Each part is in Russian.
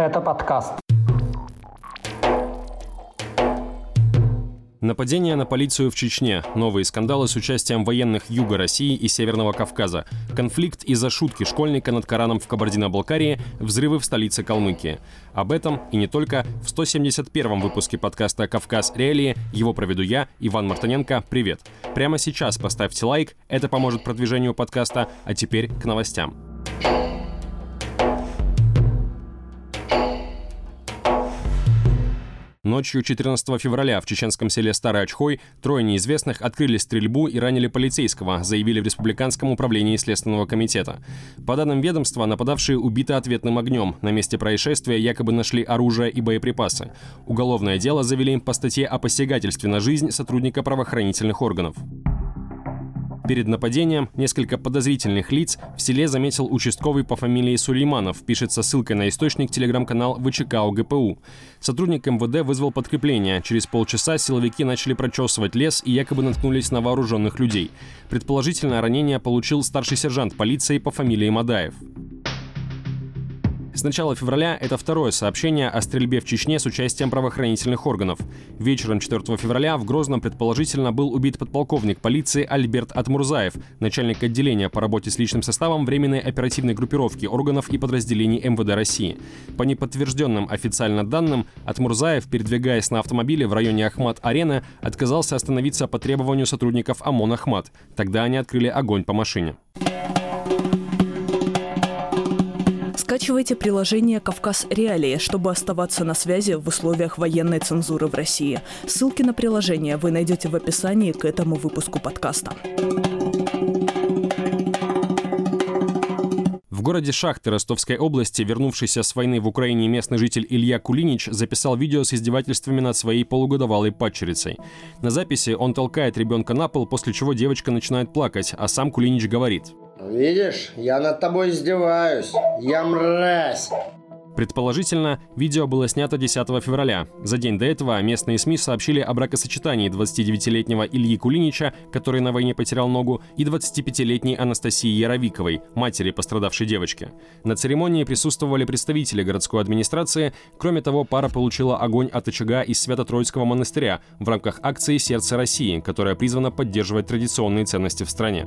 Это подкаст. Нападение на полицию в Чечне, новые скандалы с участием военных Юга России и Северного Кавказа, конфликт из-за шутки школьника над Кораном в Кабардино-Балкарии, взрывы в столице Калмыкии. Об этом и не только в 171-м выпуске подкаста «Кавказ. Реалии» его проведу я, Иван Мартыненко. Привет! Прямо сейчас поставьте лайк, это поможет продвижению подкаста, а теперь к новостям. Ночью 14 февраля в чеченском селе Старый Очхой трое неизвестных открыли стрельбу и ранили полицейского, заявили в Республиканском управлении Следственного комитета. По данным ведомства, нападавшие убиты ответным огнем. На месте происшествия якобы нашли оружие и боеприпасы. Уголовное дело завели по статье о посягательстве на жизнь сотрудника правоохранительных органов. Перед нападением несколько подозрительных лиц в селе заметил участковый по фамилии Сулейманов, пишется ссылкой на источник телеграм-канал ВЧК УГПУ. Сотрудник МВД вызвал подкрепление. Через полчаса силовики начали прочесывать лес и якобы наткнулись на вооруженных людей. Предположительно, ранение получил старший сержант полиции по фамилии Мадаев. С начала февраля это второе сообщение о стрельбе в Чечне с участием правоохранительных органов. Вечером 4 февраля в Грозном предположительно был убит подполковник полиции Альберт Атмурзаев, начальник отделения по работе с личным составом Временной оперативной группировки органов и подразделений МВД России. По неподтвержденным официально данным, Атмурзаев, передвигаясь на автомобиле в районе Ахмат-Арена, отказался остановиться по требованию сотрудников ОМОН «Ахмат». Тогда они открыли огонь по машине. Скачивайте приложение «Кавказ Реалии», чтобы оставаться на связи в условиях военной цензуры в России. Ссылки на приложение вы найдете в описании к этому выпуску подкаста. В городе Шахты Ростовской области, вернувшийся с войны в Украине местный житель Илья Кулинич записал видео с издевательствами над своей полугодовалой падчерицей. На записи он толкает ребенка на пол, после чего девочка начинает плакать, а сам Кулинич говорит – Видишь, я над тобой издеваюсь. Я мразь. Предположительно, видео было снято 10 февраля. За день до этого местные СМИ сообщили о бракосочетании 29-летнего Ильи Кулинича, который на войне потерял ногу, и 25-летней Анастасии Яровиковой, матери пострадавшей девочки. На церемонии присутствовали представители городской администрации. Кроме того, пара получила огонь от очага из Свято-Троицкого монастыря в рамках акции «Сердце России», которая призвана поддерживать традиционные ценности в стране.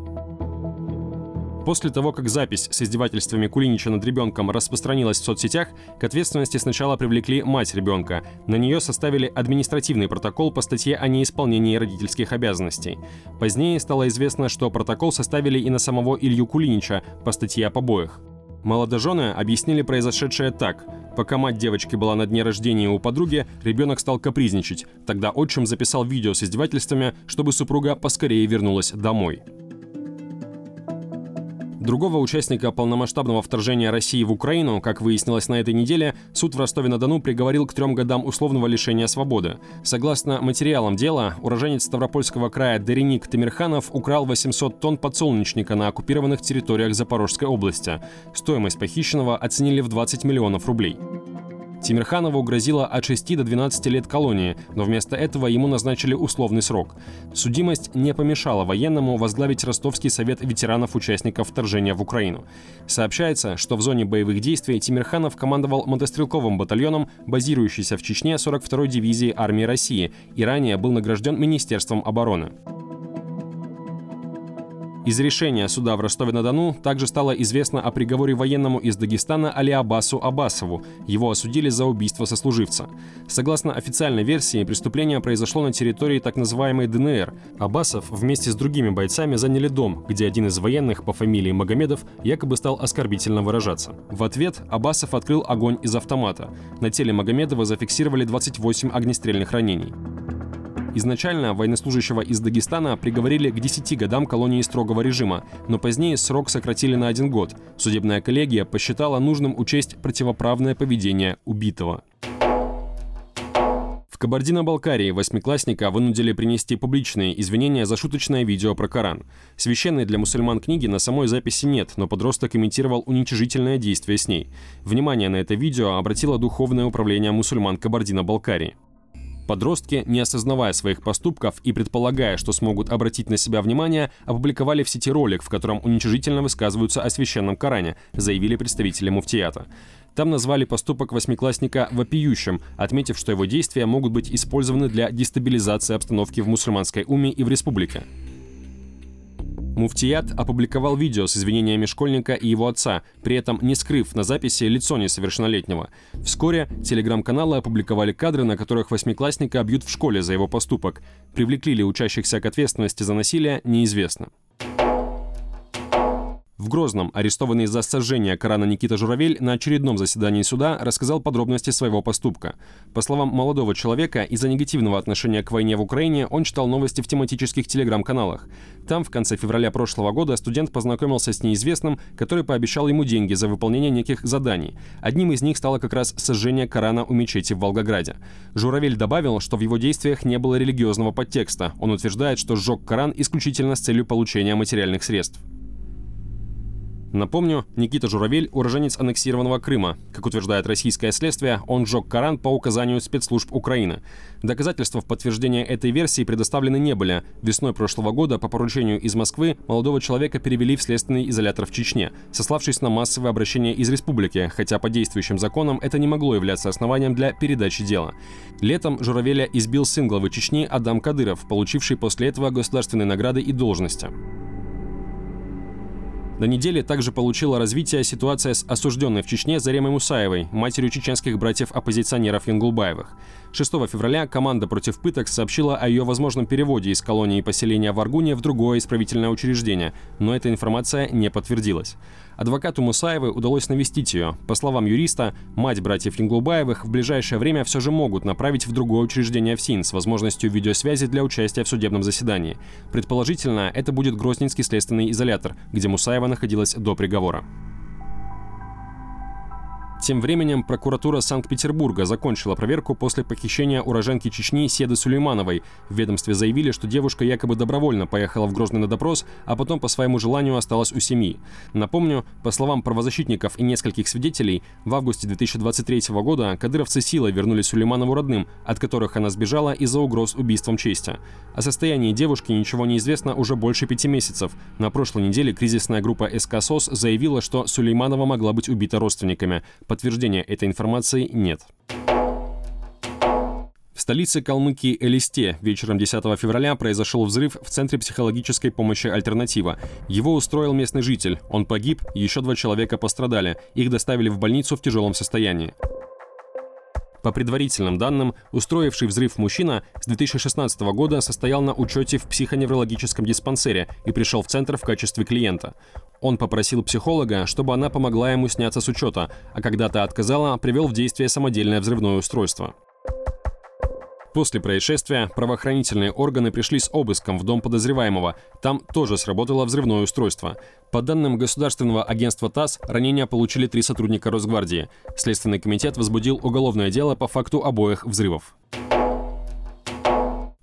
После того, как запись с издевательствами Кулинича над ребенком распространилась в соцсетях, к ответственности сначала привлекли мать ребенка. На нее составили административный протокол по статье о неисполнении родительских обязанностей. Позднее стало известно, что протокол составили и на самого Илью Кулинича по статье о побоях. Молодожены объяснили произошедшее так. Пока мать девочки была на дне рождения у подруги, ребенок стал капризничать. Тогда отчим записал видео с издевательствами, чтобы супруга поскорее вернулась домой. Другого участника полномасштабного вторжения России в Украину, как выяснилось на этой неделе, суд в Ростове-на-Дону приговорил к трем годам условного лишения свободы. Согласно материалам дела, уроженец Ставропольского края Дереник Тамирханов украл 800 тонн подсолнечника на оккупированных территориях Запорожской области. Стоимость похищенного оценили в 20 миллионов рублей. Тимирханову грозило от 6 до 12 лет колонии, но вместо этого ему назначили условный срок. Судимость не помешала военному возглавить Ростовский совет ветеранов-участников вторжения в Украину. Сообщается, что в зоне боевых действий Тимирханов командовал мотострелковым батальоном, базирующийся в Чечне 42-й дивизии армии России, и ранее был награжден Министерством обороны. Из решения суда в Ростове-на-Дону также стало известно о приговоре военному из Дагестана Алиабасу Абасову. Его осудили за убийство сослуживца. Согласно официальной версии, преступление произошло на территории так называемой ДНР. Абасов вместе с другими бойцами заняли дом, где один из военных по фамилии Магомедов якобы стал оскорбительно выражаться. В ответ Абасов открыл огонь из автомата. На теле Магомедова зафиксировали 28 огнестрельных ранений. Изначально военнослужащего из Дагестана приговорили к 10 годам колонии строгого режима, но позднее срок сократили на один год. Судебная коллегия посчитала нужным учесть противоправное поведение убитого. В Кабардино-Балкарии восьмиклассника вынудили принести публичные извинения за шуточное видео про Коран. Священной для мусульман книги на самой записи нет, но подросток имитировал уничижительное действие с ней. Внимание на это видео обратило Духовное управление мусульман Кабардино-Балкарии. Подростки, не осознавая своих поступков и предполагая, что смогут обратить на себя внимание, опубликовали в сети ролик, в котором уничижительно высказываются о священном Коране, заявили представители муфтията. Там назвали поступок восьмиклассника вопиющим, отметив, что его действия могут быть использованы для дестабилизации обстановки в мусульманской уме и в республике. Муфтият опубликовал видео с извинениями школьника и его отца, при этом не скрыв на записи лицо несовершеннолетнего. Вскоре телеграм-каналы опубликовали кадры, на которых восьмиклассника бьют в школе за его поступок. Привлекли ли учащихся к ответственности за насилие, неизвестно. В Грозном арестованный за сожжение Корана Никита Журавель на очередном заседании суда рассказал подробности своего поступка. По словам молодого человека, из-за негативного отношения к войне в Украине он читал новости в тематических телеграм-каналах. Там в конце февраля прошлого года студент познакомился с неизвестным, который пообещал ему деньги за выполнение неких заданий. Одним из них стало как раз сожжение Корана у мечети в Волгограде. Журавель добавил, что в его действиях не было религиозного подтекста. Он утверждает, что сжег Коран исключительно с целью получения материальных средств. Напомню, Никита Журавель – уроженец аннексированного Крыма. Как утверждает российское следствие, он сжег Коран по указанию спецслужб Украины. Доказательства в подтверждение этой версии предоставлены не были. Весной прошлого года по поручению из Москвы молодого человека перевели в следственный изолятор в Чечне, сославшись на массовое обращение из республики, хотя по действующим законам это не могло являться основанием для передачи дела. Летом Журавеля избил сын главы Чечни Адам Кадыров, получивший после этого государственные награды и должности. На неделе также получила развитие ситуация с осужденной в Чечне Заремой Мусаевой, матерью чеченских братьев-оппозиционеров Янгулбаевых. 6 февраля команда против пыток сообщила о ее возможном переводе из колонии поселения в Аргуне в другое исправительное учреждение, но эта информация не подтвердилась. Адвокату Мусаевой удалось навестить ее. По словам юриста, мать братьев Янгулбаевых в ближайшее время все же могут направить в другое учреждение в СИН с возможностью видеосвязи для участия в судебном заседании. Предположительно, это будет Грозненский следственный изолятор, где Мусаева находилась до приговора. Тем временем прокуратура Санкт-Петербурга закончила проверку после похищения уроженки Чечни Седы Сулеймановой. В ведомстве заявили, что девушка якобы добровольно поехала в Грозный на допрос, а потом по своему желанию осталась у семьи. Напомню, по словам правозащитников и нескольких свидетелей, в августе 2023 года кадыровцы силой вернули Сулейманову родным, от которых она сбежала из-за угроз убийством чести. О состоянии девушки ничего не известно уже больше пяти месяцев. На прошлой неделе кризисная группа СК СОС заявила, что Сулейманова могла быть убита родственниками. Подтверждения этой информации нет. В столице Калмыкии Элисте вечером 10 февраля произошел взрыв в Центре психологической помощи «Альтернатива». Его устроил местный житель. Он погиб, еще два человека пострадали. Их доставили в больницу в тяжелом состоянии. По предварительным данным, устроивший взрыв мужчина с 2016 года состоял на учете в психоневрологическом диспансере и пришел в центр в качестве клиента. Он попросил психолога, чтобы она помогла ему сняться с учета, а когда та отказала, привел в действие самодельное взрывное устройство. После происшествия правоохранительные органы пришли с обыском в дом подозреваемого. Там тоже сработало взрывное устройство. По данным Государственного агентства ТАСС, ранения получили три сотрудника Росгвардии. Следственный комитет возбудил уголовное дело по факту обоих взрывов.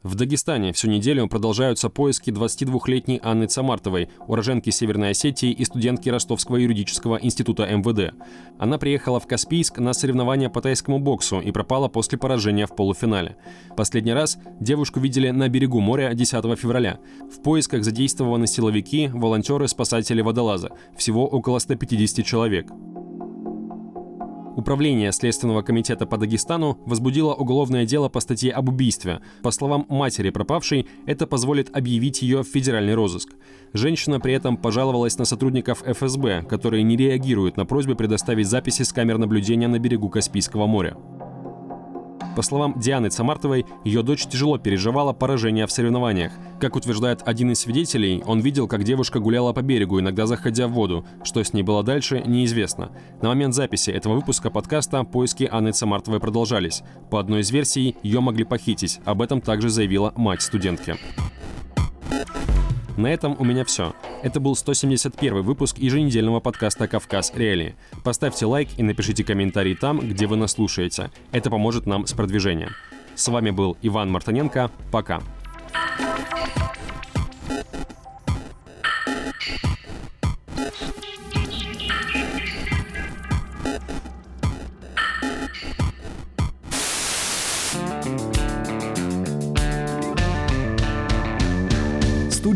В Дагестане всю неделю продолжаются поиски 22-летней Анны Цамартовой, уроженки Северной Осетии и студентки Ростовского юридического института МВД. Она приехала в Каспийск на соревнования по тайскому боксу и пропала после поражения в полуфинале. Последний раз девушку видели на берегу моря 10 февраля. В поисках задействованы силовики, волонтеры, спасатели водолаза. Всего около 150 человек. Управление Следственного комитета по Дагестану возбудило уголовное дело по статье об убийстве. По словам матери пропавшей, это позволит объявить ее в федеральный розыск. Женщина при этом пожаловалась на сотрудников ФСБ, которые не реагируют на просьбы предоставить записи с камер наблюдения на берегу Каспийского моря. По словам Дианы Цамартовой, ее дочь тяжело переживала поражение в соревнованиях. Как утверждает один из свидетелей, он видел, как девушка гуляла по берегу, иногда заходя в воду. Что с ней было дальше, неизвестно. На момент записи этого выпуска подкаста поиски Анны Цамартовой продолжались. По одной из версий, ее могли похитить. Об этом также заявила мать студентки. На этом у меня все. Это был 171 выпуск еженедельного подкаста «Кавказ Реалии». Поставьте лайк и напишите комментарий там, где вы нас слушаете. Это поможет нам с продвижением. С вами был Иван Мартыненко. Пока.